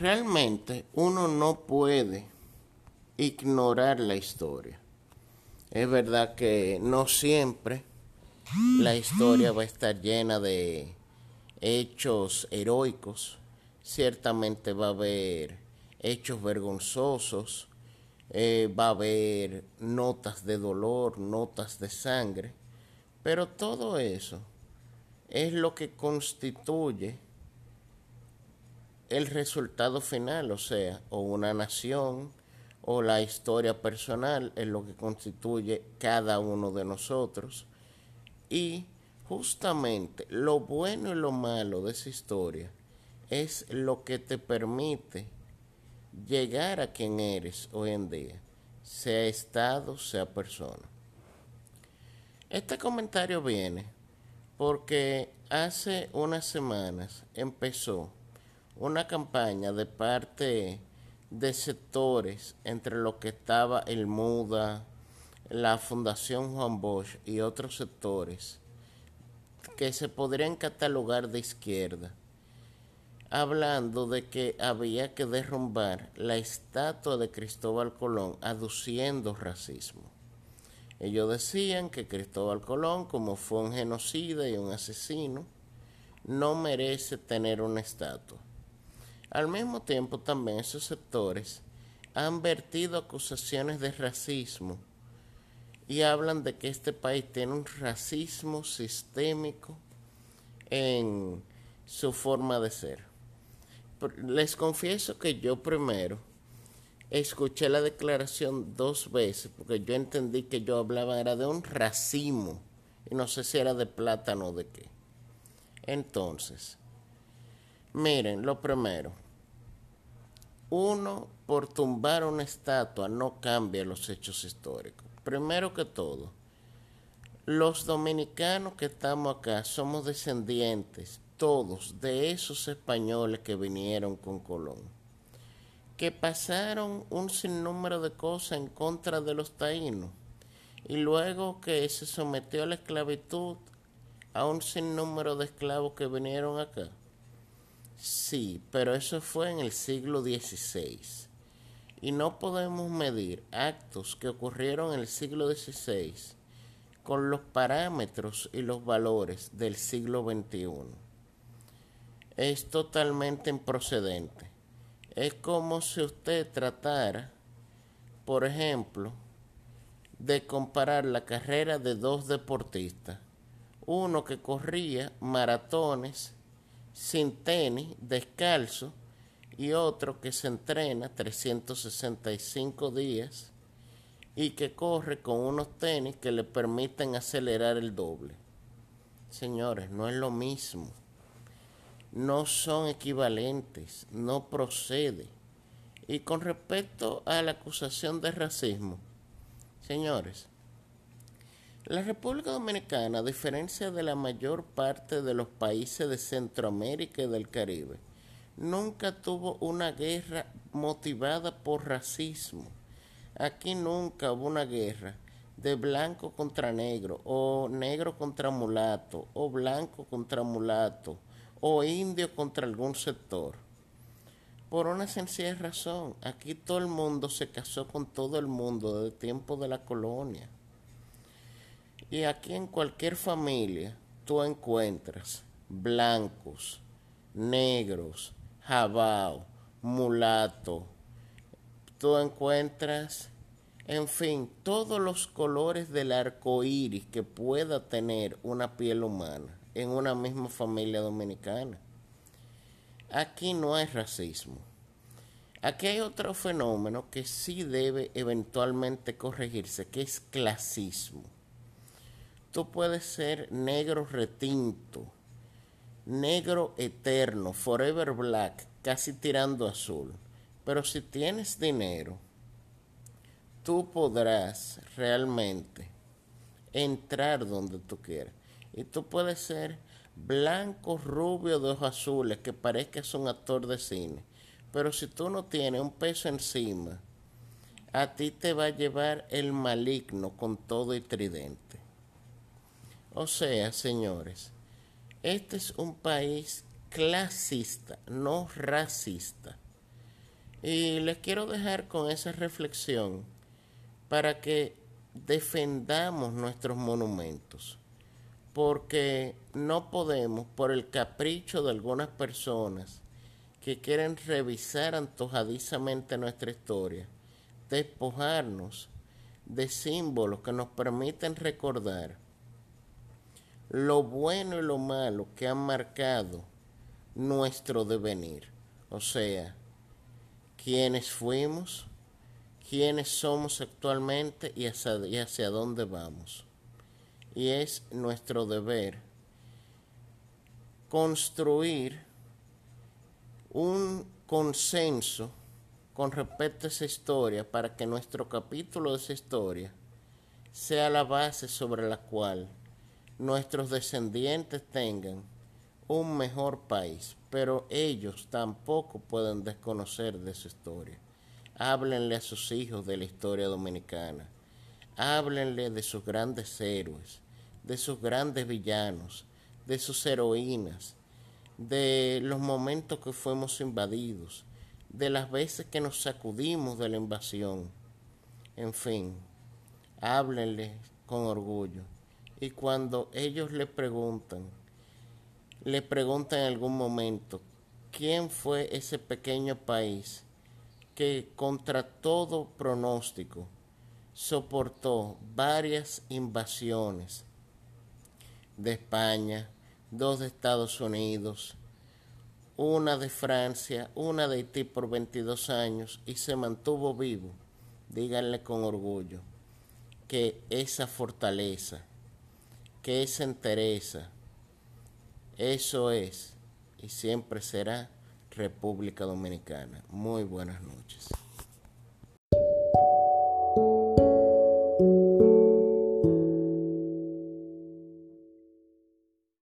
Realmente uno no puede ignorar la historia. Es verdad que no siempre la historia va a estar llena de hechos heroicos. Ciertamente va a haber hechos vergonzosos, eh, va a haber notas de dolor, notas de sangre, pero todo eso es lo que constituye el resultado final, o sea, o una nación o la historia personal es lo que constituye cada uno de nosotros. Y justamente lo bueno y lo malo de esa historia es lo que te permite llegar a quien eres hoy en día, sea estado, sea persona. Este comentario viene porque hace unas semanas empezó una campaña de parte de sectores entre los que estaba el MUDA, la Fundación Juan Bosch y otros sectores que se podrían catalogar de izquierda, hablando de que había que derrumbar la estatua de Cristóbal Colón aduciendo racismo. Ellos decían que Cristóbal Colón, como fue un genocida y un asesino, no merece tener una estatua. Al mismo tiempo, también esos sectores han vertido acusaciones de racismo y hablan de que este país tiene un racismo sistémico en su forma de ser. Les confieso que yo primero escuché la declaración dos veces porque yo entendí que yo hablaba era de un racimo y no sé si era de plátano o de qué. Entonces, Miren, lo primero, uno por tumbar una estatua no cambia los hechos históricos. Primero que todo, los dominicanos que estamos acá somos descendientes, todos, de esos españoles que vinieron con Colón, que pasaron un sinnúmero de cosas en contra de los taínos y luego que se sometió a la esclavitud a un sinnúmero de esclavos que vinieron acá. Sí, pero eso fue en el siglo XVI. Y no podemos medir actos que ocurrieron en el siglo XVI con los parámetros y los valores del siglo XXI. Es totalmente improcedente. Es como si usted tratara, por ejemplo, de comparar la carrera de dos deportistas. Uno que corría maratones sin tenis, descalzo, y otro que se entrena 365 días y que corre con unos tenis que le permiten acelerar el doble. Señores, no es lo mismo. No son equivalentes, no procede. Y con respecto a la acusación de racismo, señores, la República Dominicana, a diferencia de la mayor parte de los países de Centroamérica y del Caribe, nunca tuvo una guerra motivada por racismo. Aquí nunca hubo una guerra de blanco contra negro, o negro contra mulato, o blanco contra mulato, o indio contra algún sector. Por una sencilla razón, aquí todo el mundo se casó con todo el mundo desde el tiempo de la colonia. Y aquí en cualquier familia tú encuentras blancos, negros, jabao, mulato. Tú encuentras, en fin, todos los colores del arco iris que pueda tener una piel humana en una misma familia dominicana. Aquí no hay racismo. Aquí hay otro fenómeno que sí debe eventualmente corregirse, que es clasismo tú puedes ser negro retinto, negro eterno, forever black, casi tirando azul. Pero si tienes dinero, tú podrás realmente entrar donde tú quieras. Y tú puedes ser blanco, rubio, de ojos azules, que parezcas un actor de cine. Pero si tú no tienes un peso encima, a ti te va a llevar el maligno con todo y tridente. O sea, señores, este es un país clasista, no racista. Y les quiero dejar con esa reflexión para que defendamos nuestros monumentos, porque no podemos, por el capricho de algunas personas que quieren revisar antojadizamente nuestra historia, despojarnos de símbolos que nos permiten recordar lo bueno y lo malo que han marcado nuestro devenir. O sea, quiénes fuimos, quiénes somos actualmente y hacia, dónde vamos. Y es nuestro deber construir un consenso con respecto a esa historia para que nuestro capítulo de esa historia sea la base sobre la cual nuestros descendientes tengan un mejor país, pero ellos tampoco pueden desconocer de su historia. Háblenle a sus hijos de la historia dominicana. Háblenle de sus grandes héroes, de sus grandes villanos, de sus heroínas, de los momentos que fuimos invadidos, de las veces que nos sacudimos de la invasión. En fin, háblenle con orgullo. Y cuando ellos le preguntan, le preguntan en algún momento, ¿quién fue ese pequeño país que contra todo pronóstico soportó varias invasiones de España, dos de Estados Unidos, una de Francia, una de Haití por 22 años y se mantuvo vivo? Díganle con orgullo que esa fortaleza, que esa entereza, eso es y siempre será República Dominicana. Muy buenas noches.